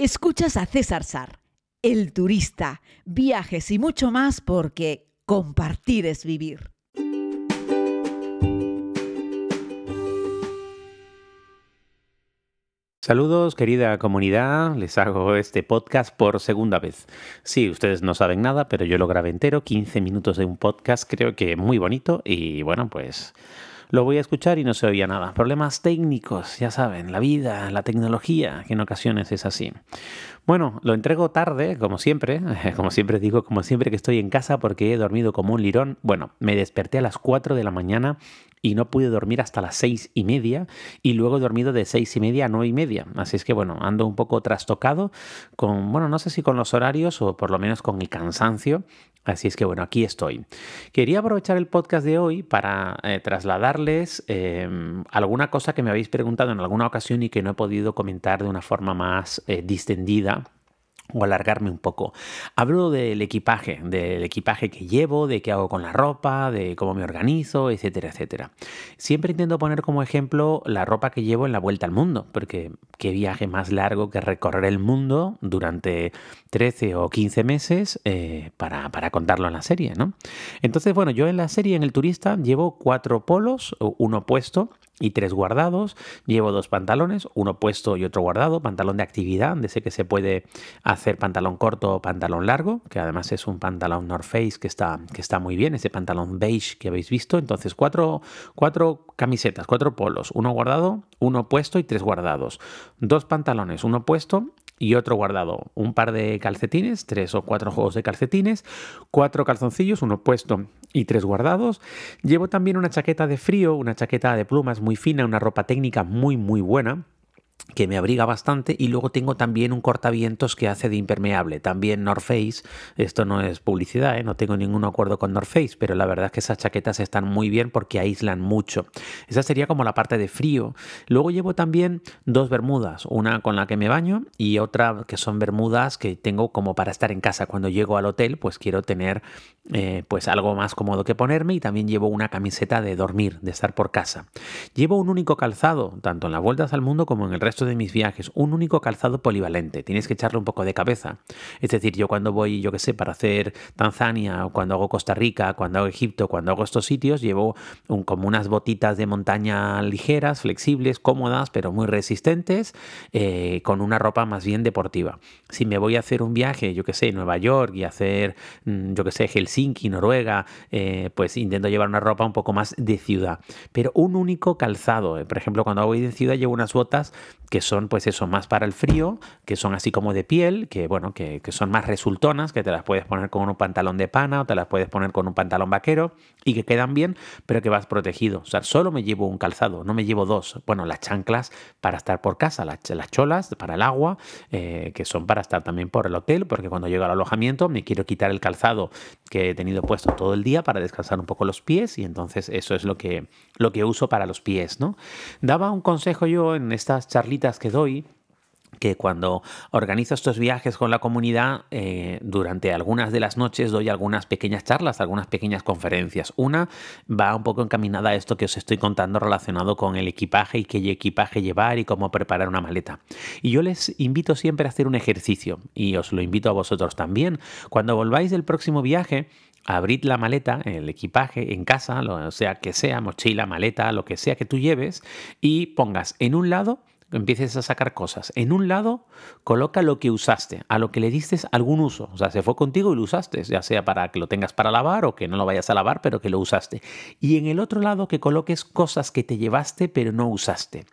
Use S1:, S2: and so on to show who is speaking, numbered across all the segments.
S1: Escuchas a César Sar, el turista, viajes y mucho más porque compartir es vivir.
S2: Saludos querida comunidad, les hago este podcast por segunda vez. Sí, ustedes no saben nada, pero yo lo grabé entero, 15 minutos de un podcast, creo que muy bonito y bueno, pues lo voy a escuchar y no se oía nada. Problemas técnicos, ya saben, la vida, la tecnología, que en ocasiones es así. Bueno, lo entrego tarde, como siempre, como siempre digo, como siempre que estoy en casa porque he dormido como un lirón. Bueno, me desperté a las 4 de la mañana y no pude dormir hasta las seis y media y luego he dormido de seis y media a nueve y media. Así es que bueno, ando un poco trastocado con, bueno, no sé si con los horarios o por lo menos con el cansancio. Así es que bueno, aquí estoy. Quería aprovechar el podcast de hoy para eh, trasladarles em, alguna cosa que me habéis preguntado en alguna ocasión y que no he podido comentar de una forma más eh, distendida o alargarme un poco. Hablo del equipaje, del equipaje que llevo, de qué hago con la ropa, de cómo me organizo, etcétera, etcétera. Siempre intento poner como ejemplo la ropa que llevo en la vuelta al mundo, porque qué viaje más largo que recorrer el mundo durante 13 o 15 meses eh, para, para, contarlo en la serie, ¿no? Entonces, bueno, yo en la serie, en el turista, llevo cuatro polos, uno puesto y tres guardados. Llevo dos pantalones, uno puesto y otro guardado, pantalón de actividad, de ese que se puede hacer pantalón corto o pantalón largo, que además es un pantalón North Face que está, que está muy bien, ese pantalón beige que habéis visto. Entonces, cuatro, cuatro camisetas, cuatro polos, uno guardado, uno puesto y tres guardados. Dos pantalones, uno puesto y otro guardado. Un par de calcetines, tres o cuatro juegos de calcetines, cuatro calzoncillos, uno puesto y tres guardados. Llevo también una chaqueta de frío, una chaqueta de plumas muy fina, una ropa técnica muy muy buena que me abriga bastante y luego tengo también un cortavientos que hace de impermeable, también North Face, esto no es publicidad, ¿eh? no tengo ningún acuerdo con North Face, pero la verdad es que esas chaquetas están muy bien porque aíslan mucho. Esa sería como la parte de frío. Luego llevo también dos bermudas, una con la que me baño y otra que son bermudas que tengo como para estar en casa. Cuando llego al hotel pues quiero tener eh, pues algo más cómodo que ponerme y también llevo una camiseta de dormir, de estar por casa. Llevo un único calzado, tanto en las vueltas al mundo como en el resto de mis viajes, un único calzado polivalente. Tienes que echarle un poco de cabeza. Es decir, yo cuando voy, yo qué sé, para hacer Tanzania, o cuando hago Costa Rica, cuando hago Egipto, cuando hago estos sitios, llevo un, como unas botitas de montaña ligeras, flexibles, cómodas, pero muy resistentes, eh, con una ropa más bien deportiva. Si me voy a hacer un viaje, yo qué sé, Nueva York y hacer, mm, yo qué sé, Helsinki, Helsinki, Noruega, eh, pues intento llevar una ropa un poco más de ciudad. Pero un único calzado. Eh, por ejemplo, cuando voy de ciudad llevo unas botas que son, pues eso, más para el frío, que son así como de piel, que bueno, que, son más resultonas, que te las puedes poner con un pantalón de pana o te las puedes poner con un pantalón vaquero y que quedan bien, pero que vas protegido. O sea, solo me llevo un calzado, no me llevo dos. Bueno, las chanclas para estar por casa, las, cholas para el agua, eh, que son para estar también por el hotel, porque cuando llego al alojamiento me quiero quitar el calzado que he tenido puesto todo el día para descansar un poco los pies y entonces eso es lo que, lo que uso para los pies, ¿no? Daba un consejo yo en estas charlitas que doy que cuando organizo estos viajes con la comunidad, eh, durante algunas de las noches doy algunas pequeñas charlas, algunas pequeñas conferencias. Una va un poco encaminada a esto que os estoy contando relacionado con el equipaje y qué equipaje llevar y cómo preparar una maleta. Y yo les invito siempre a hacer un ejercicio y os lo invito a vosotros también. Cuando volváis del próximo viaje, abrid la maleta, el equipaje en casa, o sea que sea, mochila, maleta, lo que sea que tú lleves, y pongas en un lado empieces a sacar cosas. En un lado, coloca lo que usaste, a lo que le diste algún uso. O sea, se fue contigo y lo usaste, ya sea para que lo tengas para lavar o que no lo vayas a lavar, pero que lo usaste. Y en el otro lado, que coloques cosas que te llevaste, pero no usaste.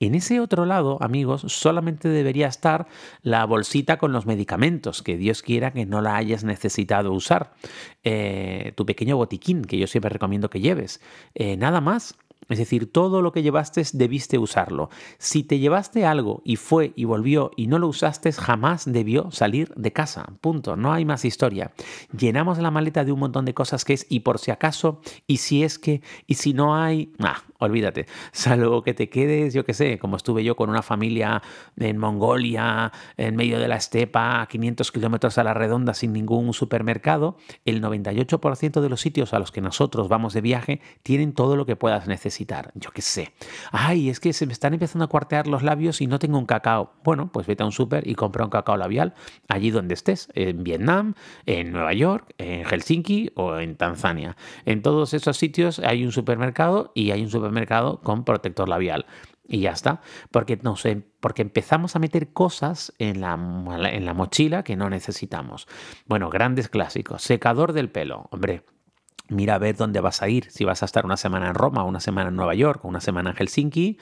S2: En ese otro lado, amigos, solamente debería estar la bolsita con los medicamentos, que Dios quiera que no la hayas necesitado usar. Eh, tu pequeño botiquín, que yo siempre recomiendo que lleves. Eh, nada más. Es decir, todo lo que llevaste debiste usarlo. Si te llevaste algo y fue y volvió y no lo usaste, jamás debió salir de casa. Punto. No hay más historia. Llenamos la maleta de un montón de cosas que es y por si acaso, y si es que, y si no hay, ah, olvídate. Salvo que te quedes, yo qué sé, como estuve yo con una familia en Mongolia, en medio de la estepa, a 500 kilómetros a la redonda sin ningún supermercado, el 98% de los sitios a los que nosotros vamos de viaje tienen todo lo que puedas necesitar. Yo qué sé. Ay, es que se me están empezando a cuartear los labios y no tengo un cacao. Bueno, pues vete a un súper y compra un cacao labial allí donde estés, en Vietnam, en Nueva York, en Helsinki o en Tanzania. En todos esos sitios hay un supermercado y hay un supermercado con protector labial. Y ya está, porque, no porque empezamos a meter cosas en la, en la mochila que no necesitamos. Bueno, grandes clásicos. Secador del pelo. Hombre, Mira a ver dónde vas a ir. Si vas a estar una semana en Roma, una semana en Nueva York, una semana en Helsinki,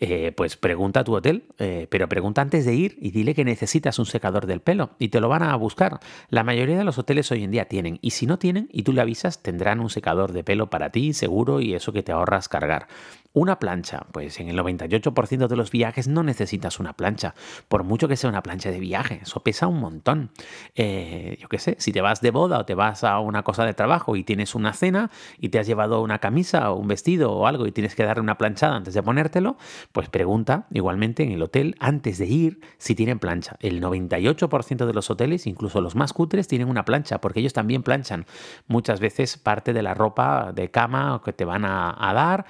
S2: eh, pues pregunta a tu hotel, eh, pero pregunta antes de ir y dile que necesitas un secador del pelo y te lo van a buscar. La mayoría de los hoteles hoy en día tienen y si no tienen y tú le avisas, tendrán un secador de pelo para ti seguro y eso que te ahorras cargar. Una plancha, pues en el 98% de los viajes no necesitas una plancha, por mucho que sea una plancha de viaje, eso pesa un montón. Eh, yo qué sé, si te vas de boda o te vas a una cosa de trabajo y tienes una cena y te has llevado una camisa o un vestido o algo y tienes que darle una planchada antes de ponértelo, pues pregunta igualmente en el hotel antes de ir si tienen plancha. El 98% de los hoteles, incluso los más cutres, tienen una plancha porque ellos también planchan muchas veces parte de la ropa de cama que te van a dar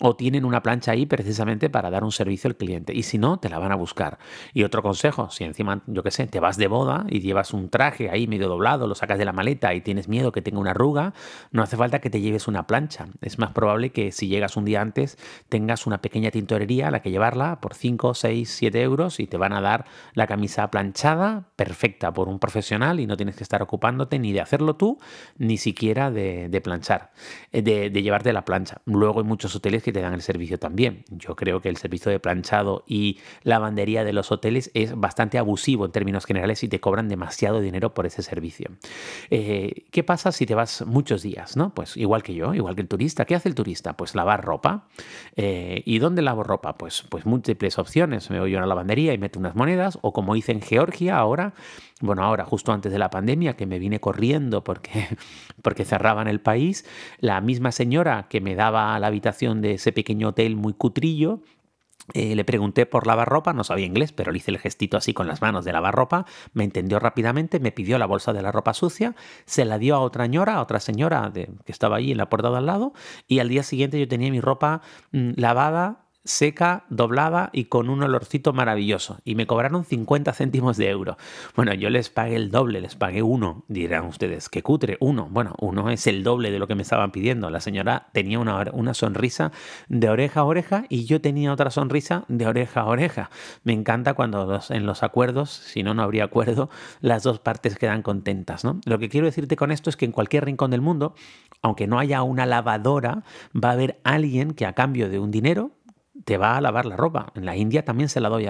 S2: o tienen una plancha ahí precisamente para dar un servicio al cliente. Y si no, te la van a buscar. Y otro consejo, si encima, yo qué sé, te vas de boda y llevas un traje ahí medio doblado, lo sacas de la maleta y tienes miedo que tenga una arruga, no hace falta que te lleves una plancha. Es más probable que si llegas un día antes tengas una pequeña tintorería a la que llevarla por 5, 6, 7 euros y te van a dar la camisa planchada perfecta por un profesional y no tienes que estar ocupándote ni de hacerlo tú, ni siquiera de, planchar, eh, de, de llevarte la plancha. Luego hay muchos hoteles que te dan el servicio también. Yo creo que el servicio de planchado y lavandería de los hoteles es bastante abusivo en términos generales y te cobran demasiado dinero por ese servicio. Eh, ¿Qué pasa si te vas muchos días? ¿no? Pues igual que yo, igual que el turista. ¿Qué hace el turista? Pues lavar ropa. Eh, ¿Y dónde lavo ropa? Pues, pues múltiples opciones. Me voy a una lavandería y meto unas monedas o como hice en Georgia ahora, bueno, ahora justo antes de la pandemia, que me vine corriendo porque, porque cerraban el país, la misma señora que me daba la habitación de ese pequeño hotel muy cutrillo, eh, le pregunté por lavarropa, no sabía inglés, pero le hice el gestito así con las manos de lavarropa, me entendió rápidamente, me pidió la bolsa de la ropa sucia, se la dio a otra señora, a otra señora que estaba allí en la puerta de al lado, y al día siguiente yo tenía mi ropa mm, lavada, seca, doblada y con un olorcito maravilloso. Y me cobraron 50 céntimos de euro. Bueno, yo les pagué el doble, les pagué uno. Dirán ustedes, qué cutre, uno. Bueno, uno es el doble de lo que me estaban pidiendo. La señora tenía una, una sonrisa de oreja a oreja y yo tenía otra sonrisa de oreja a oreja. Me encanta cuando en los acuerdos, si no, no habría acuerdo, las dos partes quedan contentas. ¿no? Lo que quiero decirte con esto es que en cualquier rincón del mundo, aunque no haya una lavadora, va a haber alguien que a cambio de un dinero te va a lavar la ropa. En la India también se la doy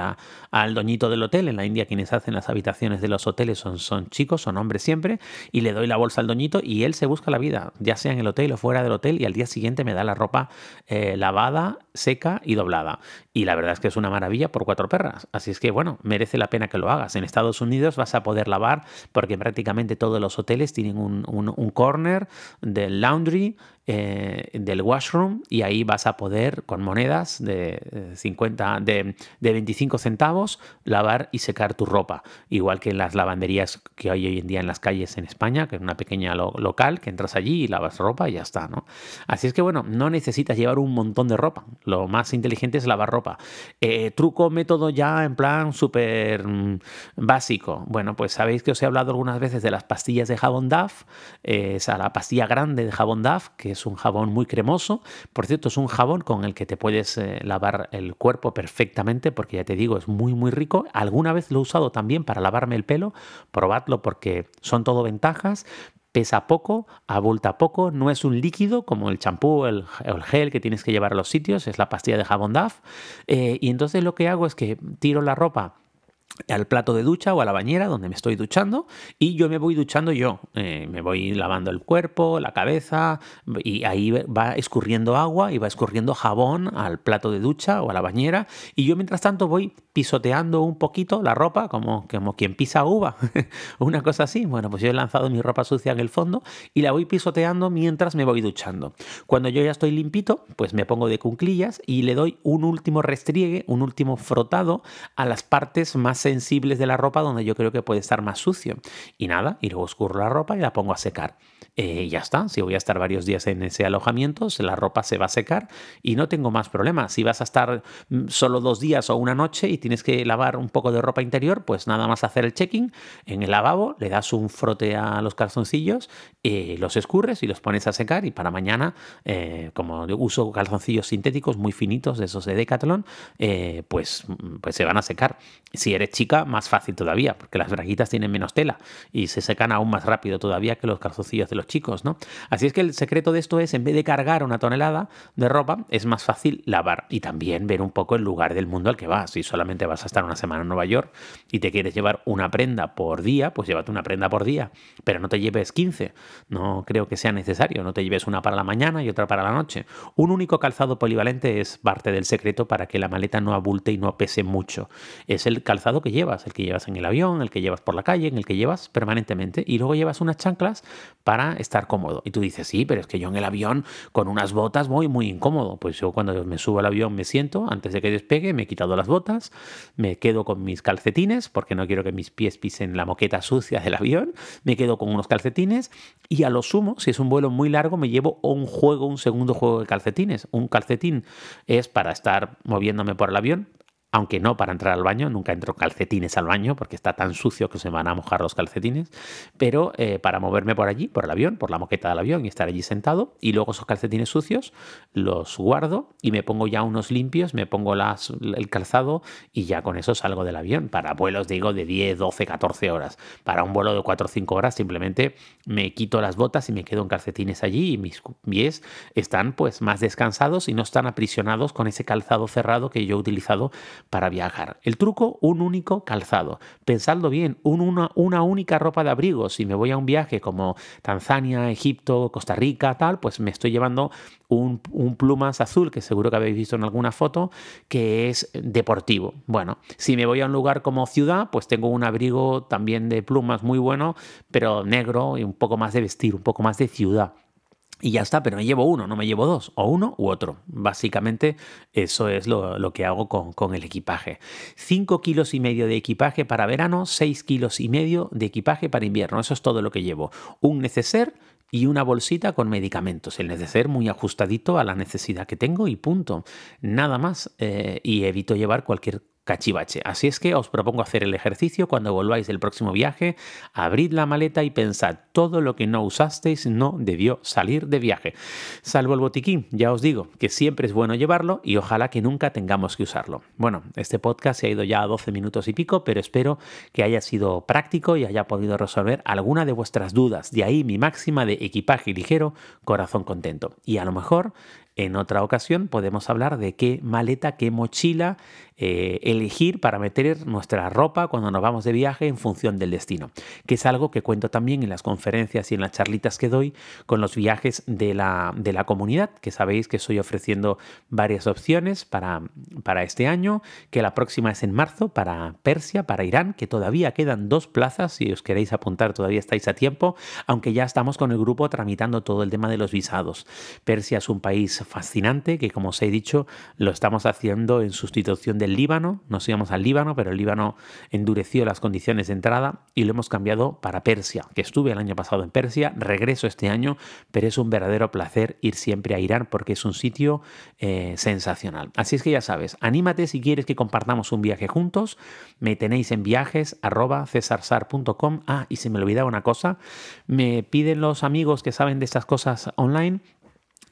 S2: al doñito del hotel. En la India quienes hacen las habitaciones de los hoteles son, son chicos, son hombres siempre. Y le doy la bolsa al doñito y él se busca la vida, ya sea en el hotel o fuera del hotel. Y al día siguiente me da la ropa eh, lavada, seca y doblada. Y la verdad es que es una maravilla por cuatro perras. Así es que bueno, merece la pena que lo hagas. En Estados Unidos vas a poder lavar porque prácticamente todos los hoteles tienen un, un corner del laundry eh, del washroom y ahí vas a poder con monedas de 50 de, 25 centavos lavar y secar tu ropa. Igual que en las lavanderías que hay hoy en día en las calles en España que es una pequeña local que entras allí y lavas ropa y ya está no así es que bueno no necesitas llevar un montón de ropa. Lo más inteligente es lavar ropa. Eh, truco método ya en plan súper mm, básico. Bueno pues sabéis que os he hablado algunas veces de las pastillas de jabón DAF eh, la pastilla grande de jabón DAF que es un jabón muy cremoso. Por cierto, es un jabón con el que te puedes eh, lavar el cuerpo perfectamente porque ya te digo, es muy muy rico. Alguna vez lo he usado también para lavarme el pelo. Probadlo porque son todo ventajas pesa poco, abulta poco, no es un líquido como el champú, el, el, gel que tienes que llevar a los sitios, es la pastilla de jabón DAF. Eh, y entonces lo que hago es que tiro la ropa al plato de ducha o a la bañera donde me estoy duchando y yo me voy duchando yo. Eh, me voy lavando el cuerpo, la cabeza y ahí va escurriendo agua y va escurriendo jabón al plato de ducha o a la bañera y yo mientras tanto voy pisoteando un poquito la ropa como, como quien pisa uva, una cosa así. Bueno, pues yo he lanzado mi ropa sucia en el fondo y la voy pisoteando mientras me voy duchando. Cuando yo ya estoy limpito, pues me pongo de cunclillas y le doy un último restriegue, un último frotado a las partes más sensibles de la ropa donde yo creo que puede estar más sucio. Y nada, y luego escurro la ropa y la pongo a secar. Eh, ya está, si voy a estar varios días en ese alojamiento, la ropa se va a secar y no tengo más problemas. Si vas a estar mm, solo dos días o una noche y tienes que lavar un poco de ropa interior, pues nada más hacer el checking en el lavabo, le das un frote a los calzoncillos, eh, los escurres y los pones a secar y para mañana, eh, como uso calzoncillos sintéticos muy finitos, de esos de Decathlon, pues, pues se van a secar. Si eres chica, más fácil todavía, porque las braguitas tienen menos tela y se secan aún más rápido todavía que los calzoncillos de los chicos, ¿no? Así es que el secreto de esto es, en vez de cargar una tonelada de ropa, es más fácil lavar y también ver un poco el lugar del mundo al que vas. Si solamente vas a estar una semana en Nueva York y te quieres llevar una prenda por día, pues llévate una prenda por día, pero no te lleves 15. No creo que sea necesario, no te lleves una para la mañana y otra para la noche. Un único calzado polivalente es parte del secreto para que la maleta no abulte y no pese mucho. Es el calzado que llevas, el que llevas en el avión, el que llevas por la calle, en el que llevas permanentemente. Y luego llevas unas chanclas para estar cómodo. Y tú dices, sí, pero es que yo en el avión con unas botas voy muy incómodo. Pues yo cuando me subo al avión me siento, antes de que despegue, me he quitado las botas, me quedo con mis calcetines, porque no quiero que mis pies pisen la moqueta sucia del avión, me quedo con unos calcetines y a lo sumo, si es un vuelo muy largo, me llevo un juego, un segundo juego de calcetines. Un calcetín es para estar moviéndome por el avión, aunque no para entrar al baño, nunca entro calcetines al baño porque está tan sucio que se van a mojar los calcetines, pero eh, para moverme por allí, por el avión, por la moqueta del avión y estar allí sentado, y luego esos calcetines sucios los guardo y me pongo ya unos limpios, me pongo el calzado y ya con eso salgo del avión. Para vuelos, digo, de 10, 12, 14 horas. Para un vuelo de 4 o 5 horas simplemente me quito las botas y me quedo en calcetines allí y mis pies están pues más descansados y no están aprisionados con ese calzado cerrado que yo he utilizado para viajar. El truco, un único calzado. Pensadlo bien, una, única ropa de abrigo. Si me voy a un viaje como Tanzania, Egipto, Costa Rica, tal, pues me estoy llevando un, un, plumas azul, que seguro que habéis visto en alguna foto, que es deportivo. Bueno, si me voy a un lugar como ciudad, pues tengo un abrigo también de plumas muy bueno, pero negro y un poco más de vestir, un poco más de ciudad y ya está, pero me llevo uno, no me llevo dos, o uno u otro. Básicamente eso es lo, que hago con, con, el equipaje. 5 kilos y medio de equipaje para verano, 6 kilos y medio de equipaje para invierno. Eso es todo lo que llevo. Un neceser y una bolsita con medicamentos. El neceser muy ajustadito a la necesidad que tengo y punto. Nada más. Eh, y evito llevar cualquier cachivache. Así es que os propongo hacer el ejercicio cuando volváis del próximo viaje, abrid la maleta y pensad, todo lo que no usasteis no debió salir de viaje. Salvo el botiquín, ya os digo que siempre es bueno llevarlo y ojalá que nunca tengamos que usarlo. Bueno, este podcast se ha ido ya a 12 minutos y pico, pero espero que haya sido práctico y haya podido resolver alguna de vuestras dudas. De ahí mi máxima de equipaje ligero, corazón contento. Y a lo mejor en otra ocasión podemos hablar de qué maleta, qué mochila eh, elegir para meter nuestra ropa cuando nos vamos de viaje en función del destino, que es algo que cuento también en las conferencias y en las charlitas que doy con los viajes de la, de la comunidad, que sabéis que estoy ofreciendo varias opciones para, para este año, que la próxima es en marzo para Persia, para Irán, que todavía quedan dos plazas, si os queréis apuntar todavía estáis a tiempo, aunque ya estamos con el grupo tramitando todo el tema de los visados. Persia es un país fascinante que, como os he dicho, lo estamos haciendo en sustitución del Líbano. Nos íbamos al Líbano, pero el Líbano endureció las condiciones de entrada y lo hemos cambiado para Persia, que estuve el año pasado en Persia, regreso este año, pero es un verdadero placer ir siempre a Irán porque es un sitio eh, sensacional. Así es que ya sabes, anímate si quieres que compartamos un viaje juntos. Me tenéis en viajes arroba. Ah, y se me olvidaba una cosa, me piden los amigos que saben de estas cosas online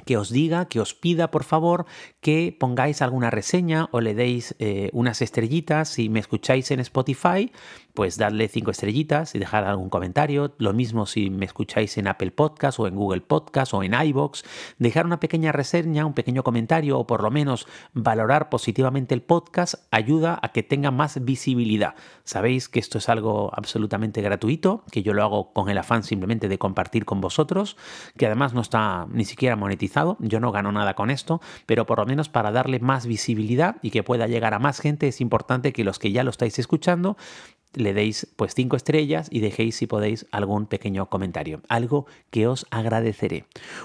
S2: que os diga, que os pida por favor que pongáis alguna reseña o le deis eh, unas estrellitas. Si me escucháis en Spotify, pues darle cinco estrellitas y dejar algún comentario. Lo mismo si me escucháis en Apple Podcast o en Google Podcast o en iBox, dejar una pequeña reseña, un pequeño comentario o por lo menos valorar positivamente el podcast ayuda a que tenga más visibilidad. Sabéis que esto es algo absolutamente gratuito, que yo lo hago con el afán simplemente de compartir con vosotros, que además no está ni siquiera monetizado, yo no gano nada con esto, pero por lo menos para darle más visibilidad y que pueda llegar a más gente es importante que los que ya lo estáis escuchando le deis pues cinco estrellas y dejéis si podéis algún pequeño comentario, algo que os agradeceré.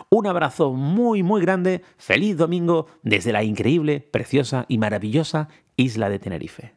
S2: Un abrazo muy muy grande, feliz domingo desde la increíble, preciosa y maravillosa isla de Tenerife.